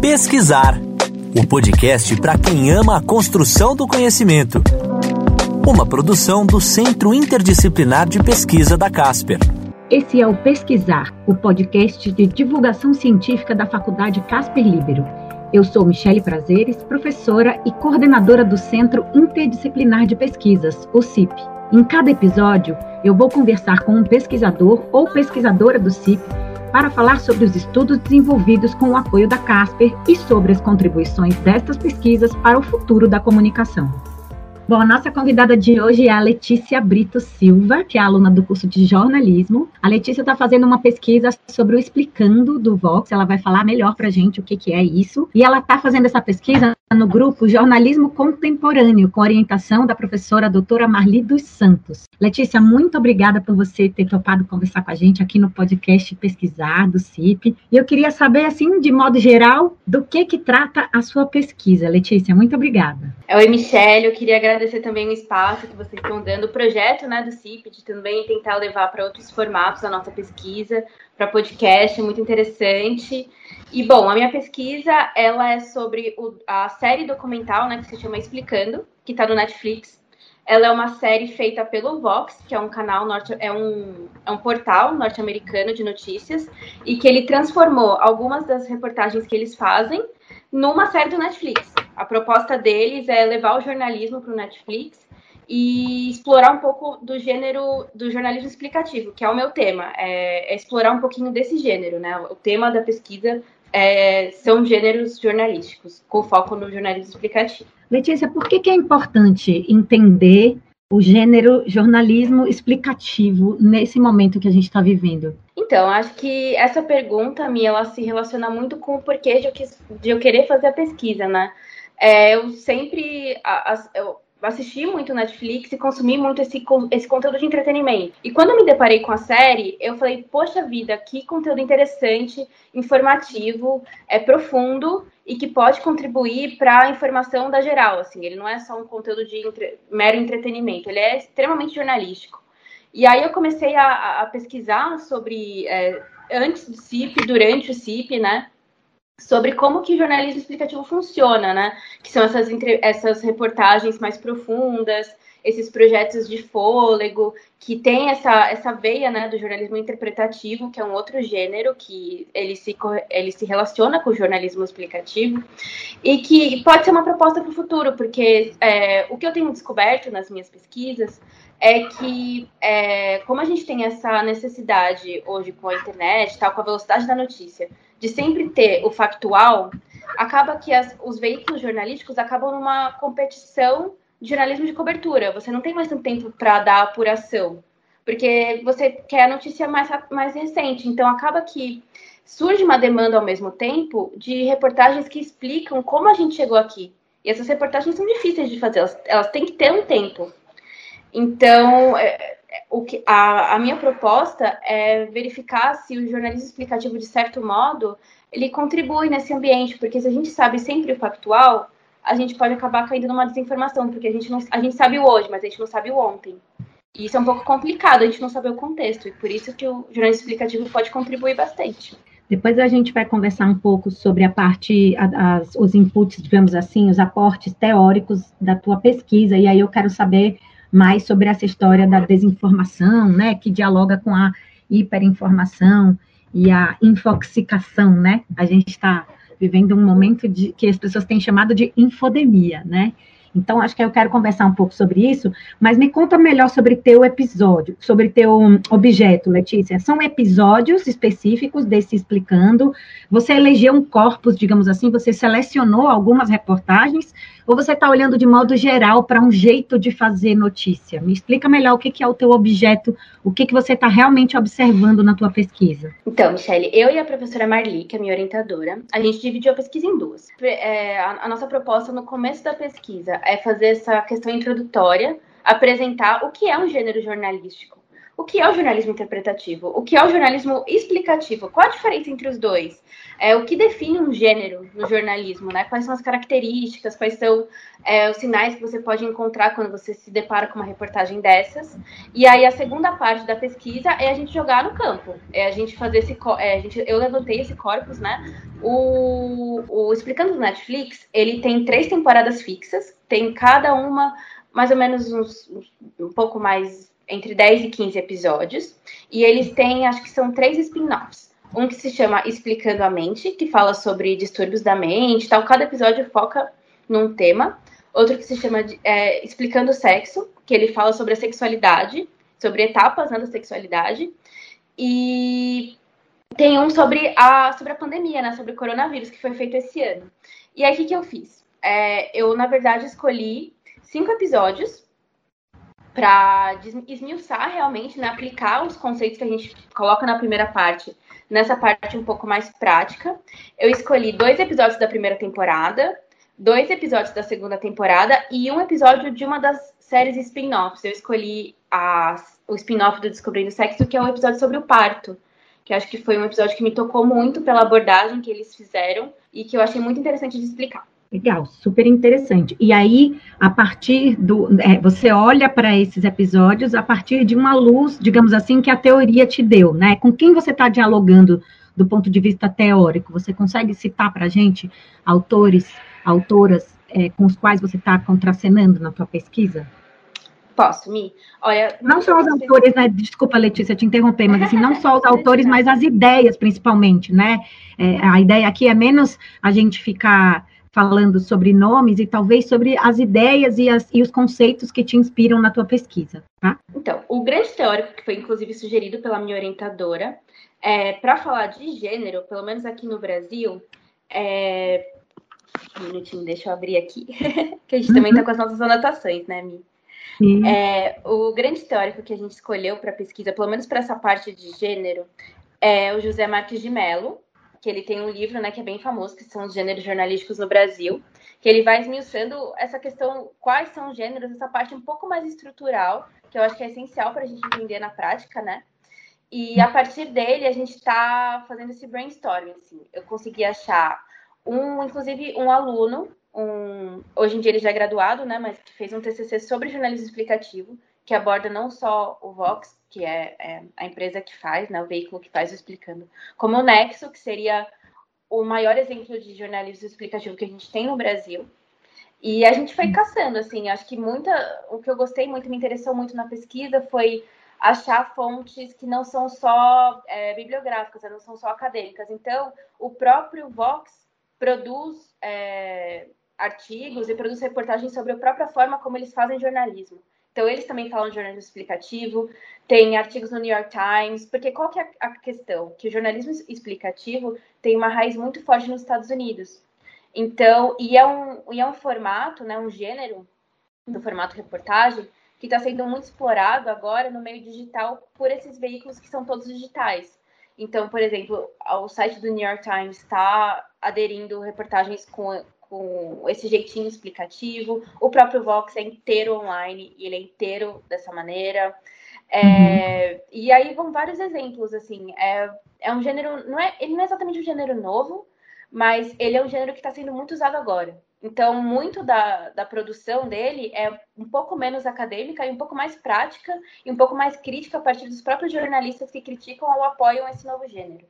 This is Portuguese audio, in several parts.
Pesquisar o podcast para quem ama a construção do conhecimento. Uma produção do Centro Interdisciplinar de Pesquisa da Casper. Esse é o Pesquisar, o podcast de divulgação científica da Faculdade Casper Libero. Eu sou Michele Prazeres, professora e coordenadora do Centro Interdisciplinar de Pesquisas, o CIP. Em cada episódio, eu vou conversar com um pesquisador ou pesquisadora do CIP para falar sobre os estudos desenvolvidos com o apoio da Casper e sobre as contribuições destas pesquisas para o futuro da comunicação. Bom, a nossa convidada de hoje é a Letícia Brito Silva, que é aluna do curso de jornalismo. A Letícia está fazendo uma pesquisa sobre o Explicando do Vox. Ela vai falar melhor para gente o que, que é isso. E ela está fazendo essa pesquisa no grupo Jornalismo Contemporâneo, com orientação da professora doutora Marli dos Santos. Letícia, muito obrigada por você ter topado conversar com a gente aqui no podcast Pesquisar do CIP. E eu queria saber, assim, de modo geral, do que que trata a sua pesquisa. Letícia, muito obrigada. Oi, Michelle, eu queria agradecer também o espaço que vocês estão dando, o projeto né, do CIP, de também tentar levar para outros formatos a nossa pesquisa, para podcast, é muito interessante. E, bom, a minha pesquisa, ela é sobre o, a série documental, né, que se chama Explicando, que está no Netflix. Ela é uma série feita pelo Vox, que é um canal norte, é um, é um portal norte-americano de notícias, e que ele transformou algumas das reportagens que eles fazem numa série do Netflix. A proposta deles é levar o jornalismo para o Netflix e explorar um pouco do gênero do jornalismo explicativo, que é o meu tema, é, é explorar um pouquinho desse gênero, né? O tema da pesquisa é, são gêneros jornalísticos, com foco no jornalismo explicativo. Letícia, por que, que é importante entender o gênero jornalismo explicativo nesse momento que a gente está vivendo? Então, acho que essa pergunta minha ela se relaciona muito com o porquê de eu, quis, de eu querer fazer a pesquisa, né? É, eu sempre eu assisti muito Netflix e consumi muito esse, esse conteúdo de entretenimento. E quando eu me deparei com a série, eu falei, poxa vida, que conteúdo interessante, informativo, é profundo e que pode contribuir para a informação da geral. Assim, ele não é só um conteúdo de entre, mero entretenimento, ele é extremamente jornalístico. E aí eu comecei a, a pesquisar sobre é, antes do CIP, durante o CIP, né? Sobre como que o jornalismo explicativo funciona, né? Que são essas, essas reportagens mais profundas, esses projetos de fôlego, que tem essa, essa veia né, do jornalismo interpretativo, que é um outro gênero, que ele se, ele se relaciona com o jornalismo explicativo, e que pode ser uma proposta para o futuro, porque é, o que eu tenho descoberto nas minhas pesquisas é que, é, como a gente tem essa necessidade hoje com a internet, tal, com a velocidade da notícia, de sempre ter o factual, acaba que as, os veículos jornalísticos acabam numa competição de jornalismo de cobertura. Você não tem mais tanto tempo para dar apuração, porque você quer a notícia mais, mais recente. Então, acaba que surge uma demanda ao mesmo tempo de reportagens que explicam como a gente chegou aqui. E essas reportagens são difíceis de fazer, elas, elas têm que ter um tempo. Então, é, o que, a, a minha proposta é verificar se o jornalismo explicativo, de certo modo, ele contribui nesse ambiente, porque se a gente sabe sempre o factual, a gente pode acabar caindo numa desinformação, porque a gente, não, a gente sabe o hoje, mas a gente não sabe o ontem. E isso é um pouco complicado, a gente não sabe o contexto, e por isso que o jornalismo explicativo pode contribuir bastante. Depois a gente vai conversar um pouco sobre a parte, as, os inputs, digamos assim, os aportes teóricos da tua pesquisa, e aí eu quero saber mais sobre essa história da desinformação, né, que dialoga com a hiperinformação e a infoxicação, né? A gente está vivendo um momento de que as pessoas têm chamado de infodemia, né? Então, acho que eu quero conversar um pouco sobre isso, mas me conta melhor sobre teu episódio, sobre teu objeto, Letícia. São episódios específicos desse explicando. Você elegeu um corpus, digamos assim, você selecionou algumas reportagens ou você está olhando de modo geral para um jeito de fazer notícia? Me explica melhor o que, que é o teu objeto, o que, que você está realmente observando na tua pesquisa. Então, Michele, eu e a professora Marli, que é minha orientadora, a gente dividiu a pesquisa em duas. É, a, a nossa proposta no começo da pesquisa é fazer essa questão introdutória, apresentar o que é um gênero jornalístico o que é o jornalismo interpretativo, o que é o jornalismo explicativo, qual a diferença entre os dois, é, o que define um gênero no jornalismo, né? Quais são as características, quais são é, os sinais que você pode encontrar quando você se depara com uma reportagem dessas. E aí a segunda parte da pesquisa é a gente jogar no campo, é a gente fazer esse, é, gente, eu levantei esse corpus, né? O, o explicando do Netflix, ele tem três temporadas fixas, tem cada uma mais ou menos uns, um pouco mais entre 10 e 15 episódios. E eles têm, acho que são três spin-offs. Um que se chama Explicando a Mente, que fala sobre distúrbios da mente tal. Cada episódio foca num tema. Outro que se chama é, Explicando o Sexo, que ele fala sobre a sexualidade, sobre etapas né, da sexualidade. E tem um sobre a, sobre a pandemia, né, sobre o coronavírus, que foi feito esse ano. E aí, o que, que eu fiz? É, eu, na verdade, escolhi cinco episódios para esmiuçar realmente, né, aplicar os conceitos que a gente coloca na primeira parte, nessa parte um pouco mais prática. Eu escolhi dois episódios da primeira temporada, dois episódios da segunda temporada e um episódio de uma das séries spin-offs. Eu escolhi a, o spin-off do Descobrindo Sexo, que é um episódio sobre o parto, que acho que foi um episódio que me tocou muito pela abordagem que eles fizeram e que eu achei muito interessante de explicar. Legal, super interessante. E aí, a partir do. É, você olha para esses episódios a partir de uma luz, digamos assim, que a teoria te deu, né? Com quem você está dialogando do ponto de vista teórico? Você consegue citar para a gente autores, autoras é, com os quais você está contracenando na sua pesquisa? Posso, Mi? Olha. Não só os autores, né? Desculpa, Letícia, te interromper, mas assim, não só os autores, mas as ideias, principalmente, né? É, a ideia aqui é menos a gente ficar falando sobre nomes e talvez sobre as ideias e, as, e os conceitos que te inspiram na tua pesquisa, tá? Então, o grande teórico que foi inclusive sugerido pela minha orientadora, é, para falar de gênero, pelo menos aqui no Brasil, é... um minutinho, deixa eu abrir aqui, que a gente uhum. também está com as nossas anotações, né, Mi? É, o grande teórico que a gente escolheu para pesquisa, pelo menos para essa parte de gênero, é o José Marques de Mello, que ele tem um livro, né, que é bem famoso, que são os gêneros jornalísticos no Brasil, que ele vai esmiuçando essa questão, quais são os gêneros, essa parte um pouco mais estrutural, que eu acho que é essencial para a gente entender na prática, né? E a partir dele, a gente está fazendo esse brainstorming, assim. Eu consegui achar um, inclusive, um aluno, um, hoje em dia ele já é graduado, né, mas que fez um TCC sobre jornalismo explicativo, que aborda não só o Vox, que é, é, a empresa que faz, né, o veículo que faz Explicando, como o Nexo, que seria o maior exemplo de jornalismo explicativo que a gente tem no Brasil. E a gente foi caçando, assim, acho que muita, o que eu gostei muito, me interessou muito na pesquisa foi achar fontes que não são só é, bibliográficas, né, não são só acadêmicas. Então, o próprio Vox produz é, artigos e produz reportagens sobre a própria forma como eles fazem jornalismo. Então, eles também falam de jornalismo explicativo, tem artigos no New York Times, porque qual que é a questão? Que o jornalismo explicativo tem uma raiz muito forte nos Estados Unidos. Então, e é um, e é um formato, né, um gênero do formato reportagem, que está sendo muito explorado agora no meio digital por esses veículos que são todos digitais. Então, por exemplo, o site do New York Times está aderindo reportagens com com esse jeitinho explicativo. O próprio Vox é inteiro online e ele é inteiro dessa maneira. É, uhum. E aí vão vários exemplos, assim. É, é um gênero, não é, ele não é exatamente um gênero novo, mas ele é um gênero que está sendo muito usado agora. Então, muito da, da produção dele é um pouco menos acadêmica e um pouco mais prática e um pouco mais crítica a partir dos próprios jornalistas que criticam ou apoiam esse novo gênero.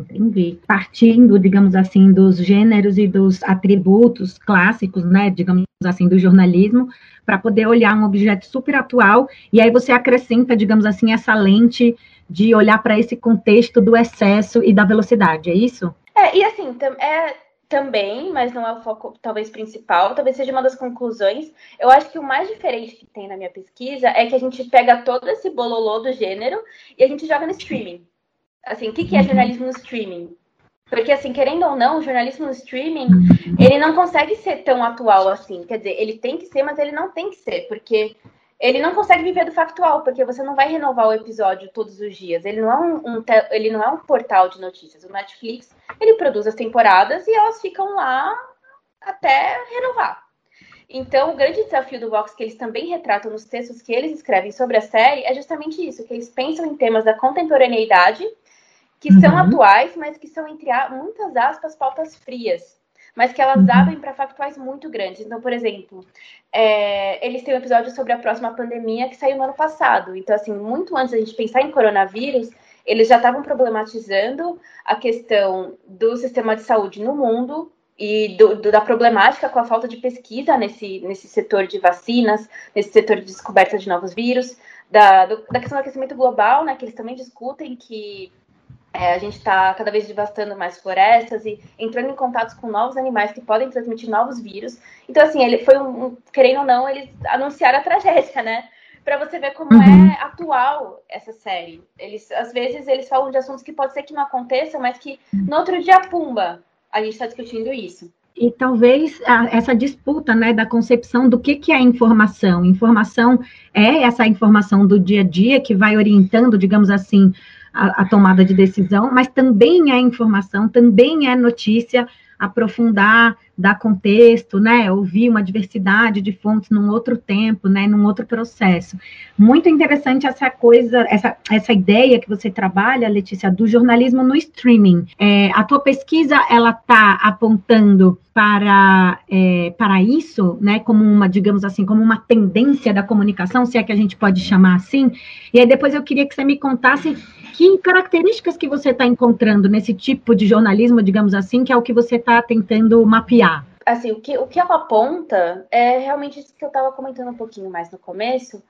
Entendi. Partindo, digamos assim, dos gêneros e dos atributos clássicos, né, digamos assim, do jornalismo, para poder olhar um objeto super atual, e aí você acrescenta, digamos assim, essa lente de olhar para esse contexto do excesso e da velocidade, é isso? É, e assim, é também, mas não é o foco talvez principal, talvez seja uma das conclusões. Eu acho que o mais diferente que tem na minha pesquisa é que a gente pega todo esse bololô do gênero e a gente joga no streaming. Assim, o que, que é uhum. jornalismo no streaming? Porque, assim, querendo ou não, o jornalismo no streaming, ele não consegue ser tão atual assim. Quer dizer, ele tem que ser, mas ele não tem que ser, porque ele não consegue viver do factual, porque você não vai renovar o episódio todos os dias. Ele não é um, um ele não é um portal de notícias. O Netflix, ele produz as temporadas e elas ficam lá até renovar. Então, o grande desafio do Vox, que eles também retratam nos textos que eles escrevem sobre a série, é justamente isso, que eles pensam em temas da contemporaneidade, que uhum. são atuais, mas que são, entre muitas aspas, pautas frias, mas que elas uhum. abrem para factuais muito grandes. Então, por exemplo, é, eles têm um episódio sobre a próxima pandemia que saiu no ano passado. Então, assim, muito antes da gente pensar em coronavírus, eles já estavam problematizando a questão do sistema de saúde no mundo, e do, do, da problemática com a falta de pesquisa nesse, nesse setor de vacinas, nesse setor de descoberta de novos vírus, da, do, da questão do aquecimento global, né, que eles também discutem que é, a gente está cada vez devastando mais florestas e entrando em contato com novos animais que podem transmitir novos vírus. Então, assim, ele foi um, um querendo ou não, eles anunciaram a tragédia, né? Para você ver como uhum. é atual essa série. Eles, às vezes, eles falam de assuntos que pode ser que não aconteçam, mas que no outro dia, pumba, a gente está discutindo isso. E talvez a, essa disputa né, da concepção do que, que é informação. Informação é essa informação do dia a dia que vai orientando, digamos assim, a, tomada de decisão, mas também é informação, também é notícia, aprofundar, dar contexto, né, ouvir uma diversidade de fontes num outro tempo, né, num outro processo. Muito interessante essa coisa, essa, essa ideia que você trabalha, Letícia, do jornalismo no streaming. É, a tua pesquisa, ela está apontando para, é, para isso, né, como uma, digamos assim, como uma tendência da comunicação, se é que a gente pode chamar assim. E aí depois eu queria que você me contasse que características que você está encontrando nesse tipo de jornalismo, digamos assim, que é o que você está tentando mapear? Assim, o que, o que ela aponta é realmente isso que eu estava comentando um pouquinho mais no começo,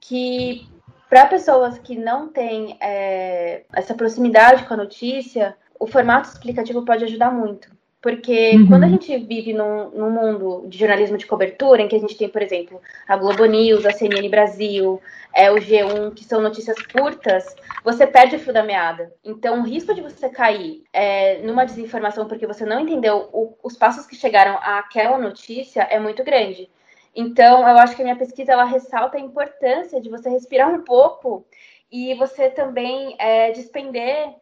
que para pessoas que não têm é, essa proximidade com a notícia, o formato explicativo pode ajudar muito. Porque uhum. quando a gente vive num, num, mundo de jornalismo de cobertura, em que a gente tem, por exemplo, a Globo News, a CNN Brasil, é, o G1, que são notícias curtas, você perde o fio da meada. Então, o risco de você cair é, numa desinformação porque você não entendeu o, os passos que chegaram àquela notícia é muito grande. Então, eu acho que a minha pesquisa ela ressalta a importância de você respirar um pouco e você também é, despender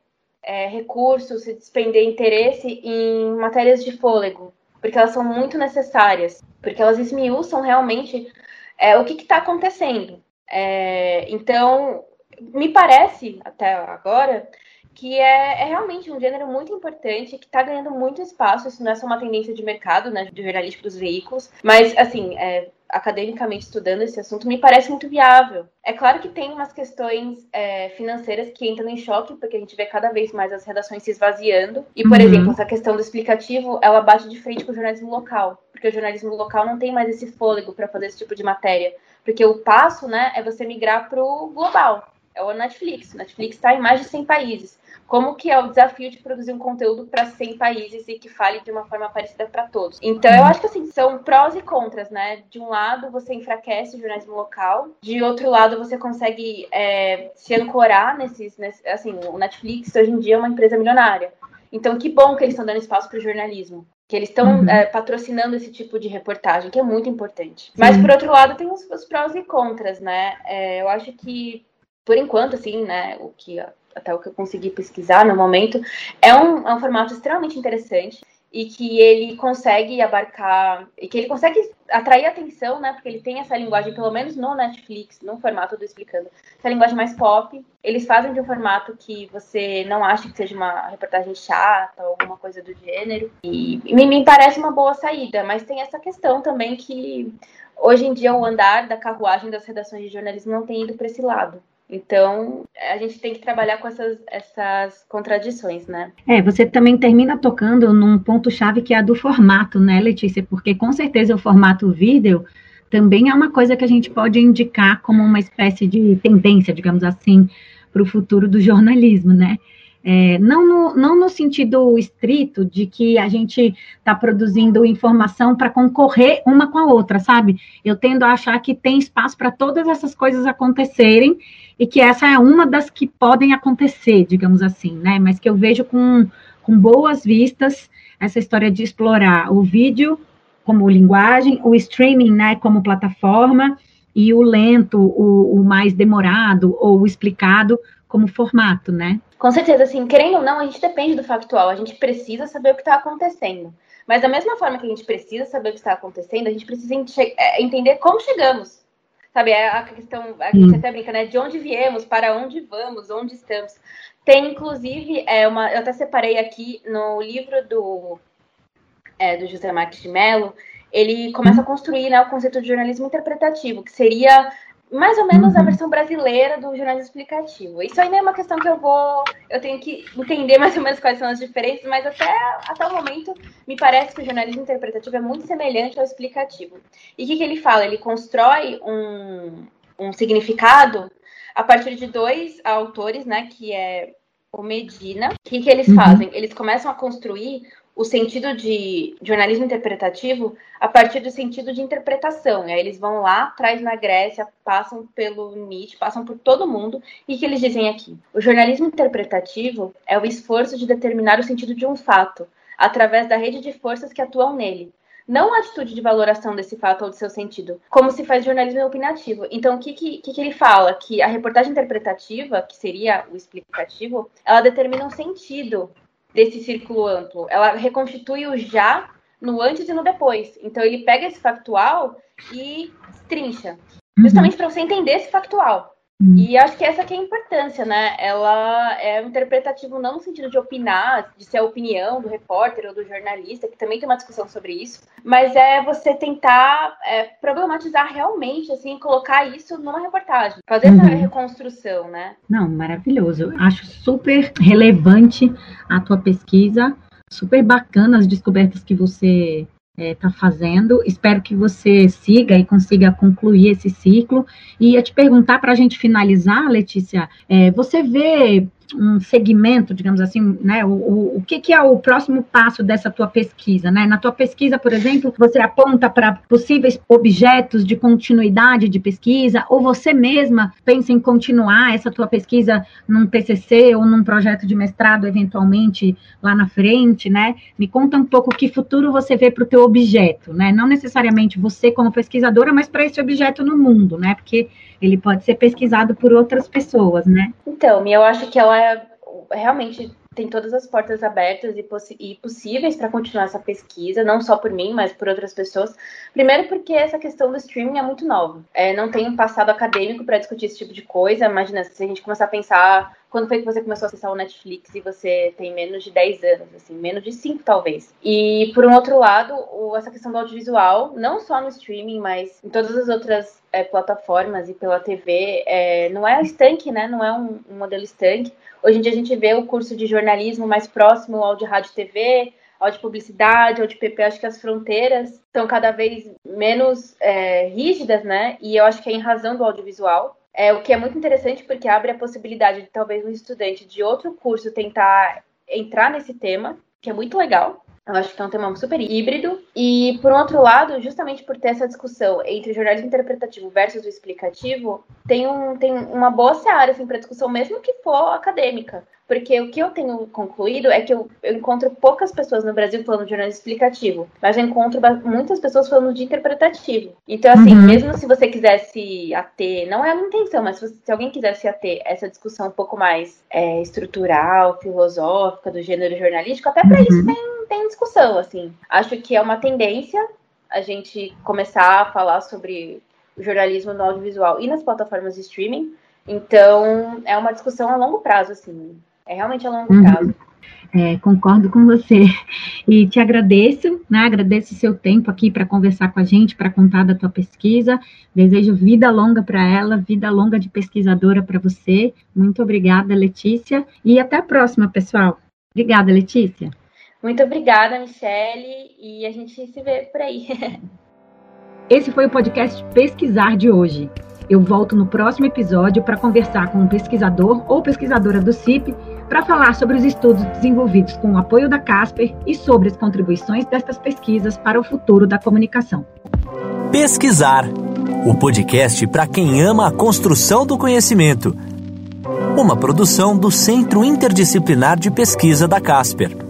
é, recursos, se despender interesse em matérias de fôlego, porque elas são muito necessárias, porque elas esmiuçam realmente é, o que está acontecendo. É, então, me parece, até agora, que é, é, realmente um gênero muito importante, que está ganhando muito espaço. Isso não é só uma tendência de mercado, né, de jornalístico dos veículos, mas, assim, é, academicamente estudando esse assunto, me parece muito viável. É claro que tem umas questões é, financeiras que entram em choque, porque a gente vê cada vez mais as redações se esvaziando. E, por uhum. exemplo, essa questão do explicativo, ela bate de frente com o jornalismo local, porque o jornalismo local não tem mais esse fôlego para fazer esse tipo de matéria. Porque o passo, né, é você migrar para o global. É o Netflix. O Netflix está em mais de 100 países como que é o desafio de produzir um conteúdo para 100 países e que fale de uma forma parecida para todos. Então, eu acho que assim, são prós e contras, né? De um lado, você enfraquece o jornalismo local, de outro lado, você consegue é, se ancorar nesses, nesse, assim, o Netflix hoje em dia é uma empresa milionária. Então, que bom que eles estão dando espaço para o jornalismo. Que eles estão uhum. é, patrocinando esse tipo de reportagem, que é muito importante. Mas, por outro lado, tem os, os prós e contras, né? É, eu acho que, por enquanto, assim, né, o que até o que eu consegui pesquisar no momento, é um, é um formato extremamente interessante e que ele consegue abarcar e que ele consegue atrair atenção, né? Porque ele tem essa linguagem, pelo menos no Netflix, no formato do explicando, essa linguagem mais pop. Eles fazem de um formato que você não acha que seja uma reportagem chata ou alguma coisa do gênero. E me, me parece uma boa saída, mas tem essa questão também que hoje em dia o andar da carruagem das redações de jornalismo não tem ido para esse lado. Então, a gente tem que trabalhar com essas, essas contradições, né? É, você também termina tocando num ponto-chave que é a do formato, né, Letícia? Porque com certeza o formato vídeo também é uma coisa que a gente pode indicar como uma espécie de tendência, digamos assim, para o futuro do jornalismo, né? É, não, no, não no sentido estrito de que a gente está produzindo informação para concorrer uma com a outra, sabe? Eu tendo a achar que tem espaço para todas essas coisas acontecerem e que essa é uma das que podem acontecer, digamos assim, né? Mas que eu vejo com, com boas vistas essa história de explorar o vídeo como linguagem, o streaming, né, como plataforma, e o lento, o, o mais demorado ou explicado como formato, né? Com certeza, assim, querendo ou não, a gente depende do factual, a gente precisa saber o que está acontecendo. Mas da mesma forma que a gente precisa saber o que está acontecendo, a gente precisa é, entender como chegamos. Sabe, é a questão, a gente hum. até brinca, né? De onde viemos, para onde vamos, onde estamos. Tem, inclusive, é uma, eu até separei aqui no livro do, é, do José Marques de Mello, ele começa a construir né, o conceito de jornalismo interpretativo, que seria mais ou menos a uhum. versão brasileira do jornalismo explicativo. Isso ainda é uma questão que eu vou. Eu tenho que entender mais ou menos quais são as diferenças, mas até, até o momento me parece que o jornalismo interpretativo é muito semelhante ao explicativo. E o que, que ele fala? Ele constrói um, um significado a partir de dois autores, né? Que é o Medina. O que, que eles uhum. fazem? Eles começam a construir o sentido de jornalismo interpretativo a partir do sentido de interpretação. E aí eles vão lá atrás na Grécia, passam pelo Nietzsche, passam por todo mundo, e que eles dizem aqui? O jornalismo interpretativo é o esforço de determinar o sentido de um fato, através da rede de forças que atuam nele. Não a atitude de valoração desse fato ou do seu sentido, como se faz jornalismo opinativo. Então, o que, que, que ele fala? Que a reportagem interpretativa, que seria o explicativo, ela determina um sentido desse círculo amplo. Ela reconstitui o já no antes e no depois. Então ele pega esse factual e trincha, uhum. justamente para você entender esse factual. Uhum. E acho que essa que é a importância, né? Ela é interpretativo não no sentido de opinar, de ser a opinião do repórter ou do jornalista, que também tem uma discussão sobre isso, mas é você tentar é, problematizar realmente, assim, colocar isso numa reportagem, fazer uhum. essa reconstrução, né? Não, maravilhoso. Acho super relevante a tua pesquisa, super bacana as descobertas que você está é, tá fazendo. Espero que você siga e consiga concluir esse ciclo. E ia te perguntar para a gente finalizar, Letícia, é, você vê um segmento, digamos assim, né? O, o, o que, que, é o próximo passo dessa tua pesquisa, né? Na tua pesquisa, por exemplo, você aponta para possíveis objetos de continuidade de pesquisa, ou você mesma pensa em continuar essa tua pesquisa num TCC ou num projeto de mestrado, eventualmente lá na frente, né? Me conta um pouco que futuro você vê para o teu objeto, né? Não necessariamente você como pesquisadora, mas para esse objeto no mundo, né? Porque ele pode ser pesquisado por outras pessoas, né? Então, eu acho que ela é, realmente tem todas as portas abertas e, e possíveis para continuar essa pesquisa, não só por mim, mas por outras pessoas. Primeiro, porque essa questão do streaming é muito nova. É, não tem um passado acadêmico para discutir esse tipo de coisa. Imagina se a gente começar a pensar quando foi que você começou a acessar o Netflix e você tem menos de 10 anos, assim, menos de 5 talvez. E por um outro lado, o, essa questão do audiovisual, não só no streaming, mas em todas as outras é, plataformas e pela TV, é, não é estanque, né? Não é um, um modelo estanque. Hoje em dia a gente vê o curso de jornalismo mais próximo ao de rádio e TV, ao de publicidade, ao de PP, acho que as fronteiras estão cada vez menos é, rígidas, né? E eu acho que é em razão do audiovisual. É, o que é muito interessante porque abre a possibilidade de talvez um estudante de outro curso tentar entrar nesse tema, que é muito legal. Eu acho que é um tema super híbrido. E, por outro lado, justamente por ter essa discussão entre jornalismo interpretativo versus o explicativo, tem, um, tem uma boa seara assim, para discussão, mesmo que for acadêmica. Porque o que eu tenho concluído é que eu, eu encontro poucas pessoas no Brasil falando de jornalismo explicativo, mas eu encontro muitas pessoas falando de interpretativo. Então, assim, uhum. mesmo se você quisesse ater, não é a minha intenção, mas se, você, se alguém quisesse ater essa discussão um pouco mais é, estrutural, filosófica, do gênero jornalístico, até para uhum. isso tem, tem discussão, assim. Acho que é uma tendência a gente começar a falar sobre o jornalismo no audiovisual e nas plataformas de streaming. Então, é uma discussão a longo prazo, assim. É realmente a longo uhum. prazo. É, concordo com você. E te agradeço, né? Agradeço o seu tempo aqui para conversar com a gente, para contar da tua pesquisa. Desejo vida longa para ela, vida longa de pesquisadora para você. Muito obrigada, Letícia. E até a próxima, pessoal. Obrigada, Letícia. Muito obrigada, Michele. E a gente se vê por aí. Esse foi o podcast Pesquisar de hoje. Eu volto no próximo episódio para conversar com um pesquisador ou pesquisadora do CIP para falar sobre os estudos desenvolvidos com o apoio da Casper e sobre as contribuições destas pesquisas para o futuro da comunicação. Pesquisar o podcast para quem ama a construção do conhecimento. Uma produção do Centro Interdisciplinar de Pesquisa da Casper.